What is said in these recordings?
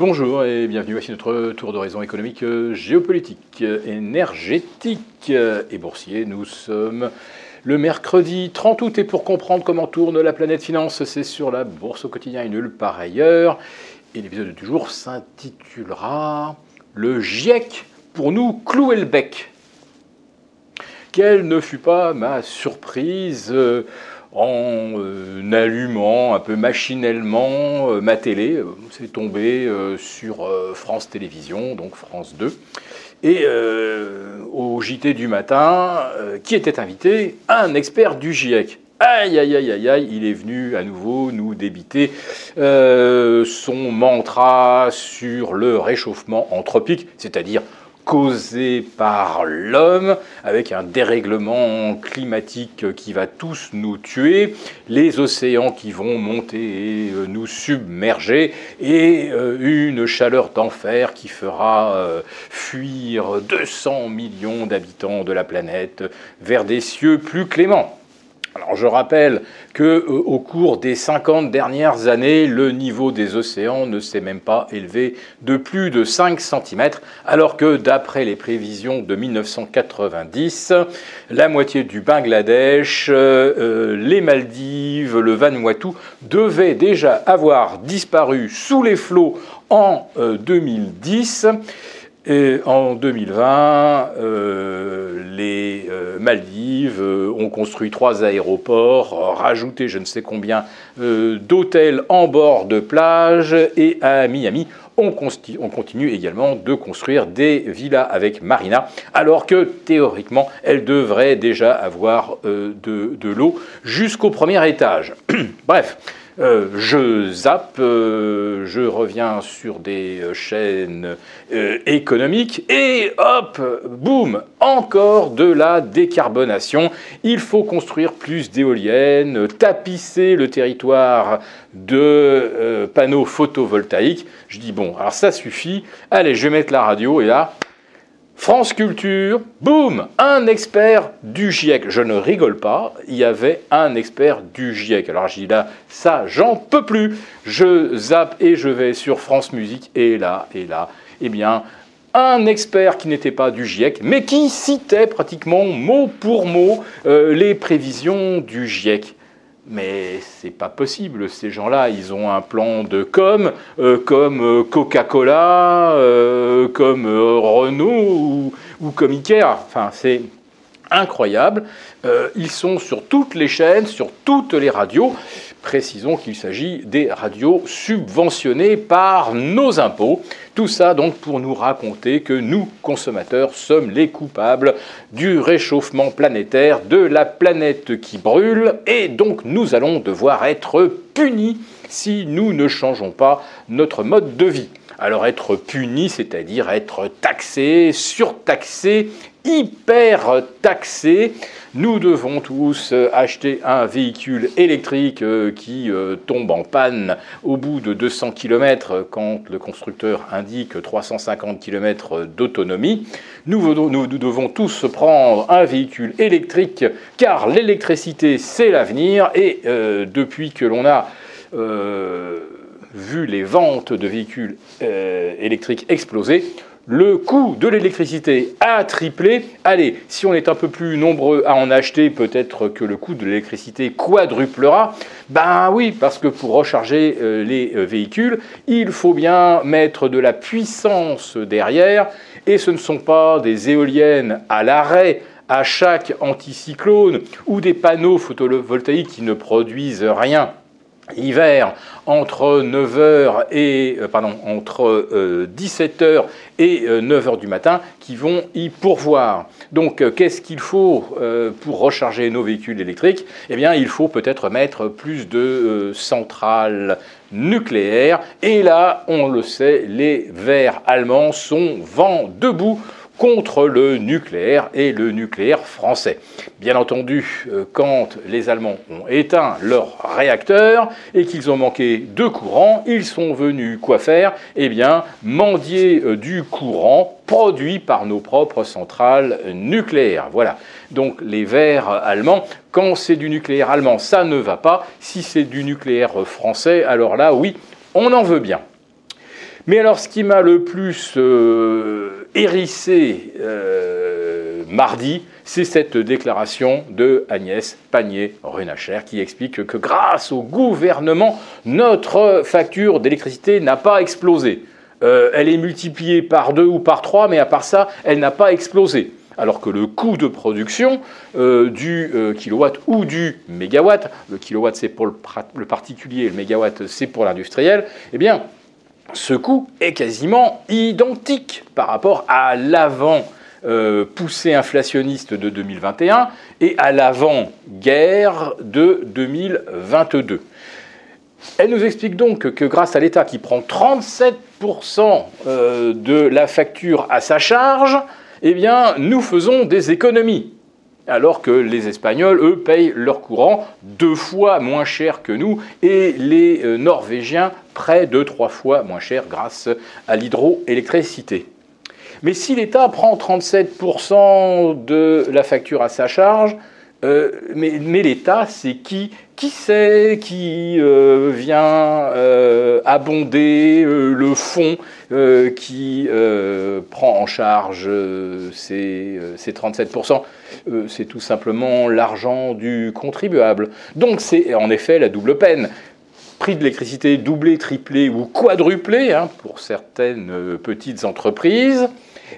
Bonjour et bienvenue, voici notre tour d'horizon économique, géopolitique, énergétique et boursier. Nous sommes le mercredi 30 août et pour comprendre comment tourne la planète finance, c'est sur la bourse au quotidien et nulle part ailleurs. Et l'épisode du jour s'intitulera Le GIEC pour nous clouer le bec. Quelle ne fut pas ma surprise? En euh, allumant un peu machinalement euh, ma télé. C'est tombé sur France Télévisions, donc France 2. Et au JT du matin, qui était invité Un expert du GIEC. Aïe, aïe, aïe, aïe, aïe, il est venu à nouveau nous débiter son mantra sur le réchauffement anthropique, c'est-à-dire causé par l'homme, avec un dérèglement climatique qui va tous nous tuer, les océans qui vont monter et euh, nous submerger, et euh, une chaleur d'enfer qui fera euh, fuir 200 millions d'habitants de la planète vers des cieux plus cléments. Je rappelle que euh, au cours des 50 dernières années, le niveau des océans ne s'est même pas élevé de plus de 5 cm, alors que d'après les prévisions de 1990, la moitié du Bangladesh, euh, euh, les Maldives, le Vanuatu devaient déjà avoir disparu sous les flots en 2010. Et en 2020, euh, les euh, Maldives euh, ont construit trois aéroports, rajouté je ne sais combien d'hôtels en bord de plage, et à Miami, on, continue également de construire des villas avec marina, alors que théoriquement, elles devraient déjà avoir de, de l'eau jusqu'au premier étage. Bref, euh, je zappe, euh, je reviens sur des chaînes euh, économiques et hop, boum, encore de la décarbonation. Il faut construire plus d'éoliennes, tapisser le territoire de panneaux photovoltaïques. Je dis bon, alors ça suffit. Allez, je vais mettre la radio et là, France Culture, boum, un expert du GIEC. Je ne rigole pas, il y avait un expert du GIEC. Alors je dis là, ça, j'en peux plus. Je zappe et je vais sur France Musique et là, et là, eh bien, un expert qui n'était pas du GIEC, mais qui citait pratiquement mot pour mot euh, les prévisions du GIEC. Mais c'est pas possible. Ces gens-là, ils ont un plan de com, euh, comme euh, Coca-Cola, euh, comme Renault ou, comme Ikea. Enfin, c'est incroyable. ils sont sur toutes les chaînes, sur toutes les radios. Précisons qu'il s'agit des radios subventionnées par nos impôts. Tout ça donc pour nous raconter que nous, consommateurs, sommes les coupables du réchauffement planétaire, de la planète qui brûle, et donc nous allons devoir être punis si nous ne changeons pas notre mode de vie. Alors être puni, c'est-à-dire être taxé, surtaxé, hyper taxé. Nous devons tous euh, acheter un véhicule électrique euh, qui euh, tombe en panne au bout de 200 km quand le constructeur indique 350 km d'autonomie. Nous, devons tous prendre un véhicule électrique car l'électricité c'est l'avenir et depuis que l'on a vu les ventes de véhicules électriques exploser, le coût de l'électricité a triplé. Allez, si on est un peu plus nombreux à en acheter, peut-être que le coût de l'électricité quadruplera. Ben oui, parce que pour recharger euh, les euh, véhicules, il faut bien mettre de la puissance derrière, et ce ne sont pas des éoliennes à l'arrêt à chaque anticyclone ou des panneaux photovoltaïques qui ne produisent rien hiver entre 9h et euh, entre 17h euh, et 9h euh, du matin qui vont y pourvoir. Donc qu'est-ce qu'il faut pour recharger nos véhicules électriques? Eh bien, il faut peut-être mettre plus de centrales nucléaires. Et là, on le sait, les verts allemands sont vent debout contre le nucléaire et le nucléaire français. Bien entendu, euh, quand les Allemands ont éteint leur réacteur et qu'ils ont manqué de courant, ils sont venus quoi faire? Eh bien, mendier euh, du courant produit par nos propres centrales nucléaires. Voilà. Donc les verts allemands, quand c'est du nucléaire allemand, ça ne va pas. Si c'est du nucléaire français, alors là, oui, on en veut bien. Mais alors, ce qui m'a le plus euh, hérissé euh, mardi, c'est cette déclaration de Agnès Pannier-Runacher qui explique que grâce au gouvernement, notre facture d'électricité n'a pas explosé. Euh, elle est multipliée par deux ou par trois, mais à part ça, elle n'a pas explosé alors que le coût de production du kilowatt ou du mégawatt, le kilowatt c'est pour le, le, particulier, le mégawatt c'est pour l'industriel, eh bien ce coût est quasiment identique par rapport à l'avant euh, poussée inflationniste de 2021 et à l'avant-guerre de 2022. Elle nous explique donc que grâce à l'État qui prend 37% euh, de la facture à sa charge, eh nous faisons des économies alors que les Espagnols, eux, payent leur courant deux fois moins cher que nous, et les euh, Norvégiens près de trois fois moins cher grâce à l'hydroélectricité. Mais si l'État prend 37% de la facture à sa charge, euh, mais, l'État, c'est qui Qui c'est qui euh, vient euh, abonder le fonds qui prend en charge ces, ces 37% C'est tout simplement l'argent du contribuable. Donc c'est en effet la double peine prix de l'électricité doublé, triplé ou quadruplé hein, pour certaines petites entreprises.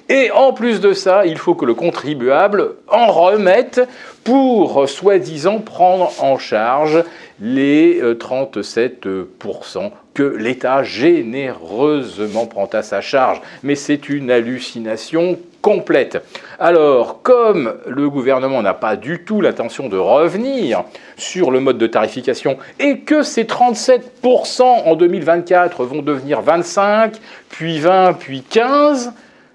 Et en plus de ça, il faut que le contribuable en remette pour soi-disant prendre en charge les 37% euh, que l'État généreusement prend à sa charge. Mais c'est une hallucination complète. Alors, comme le gouvernement n'a pas du tout l'intention de revenir sur le mode de tarification et que ces 37% en 2024 vont devenir 25, puis 20, puis 15,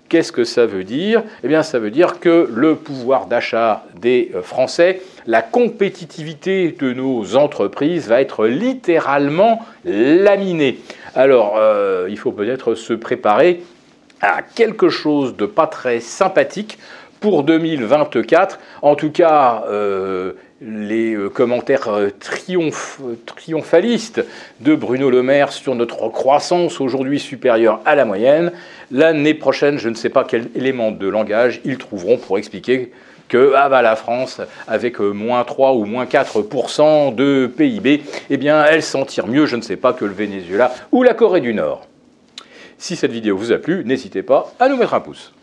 Qu'est-ce que ça veut dire? Eh bien, ça veut dire que le pouvoir d'achat des euh, Français, la compétitivité de nos entreprises va être littéralement laminée. Alors, euh, il faut peut-être se préparer à quelque chose de pas très sympathique pour 2024. En tout cas, euh, les euh, commentaires euh, triomphalistes de Bruno Le Maire sur notre croissance aujourd'hui supérieure à la moyenne. L'année prochaine, je ne sais pas quel élément de langage ils trouveront pour expliquer que ah bah, la France, avec moins 3 ou moins 4% de PIB, eh bien, elle s'en tire mieux, je ne sais pas, que le Venezuela ou la Corée du Nord. Si cette vidéo vous a plu, n'hésitez pas à nous mettre un pouce.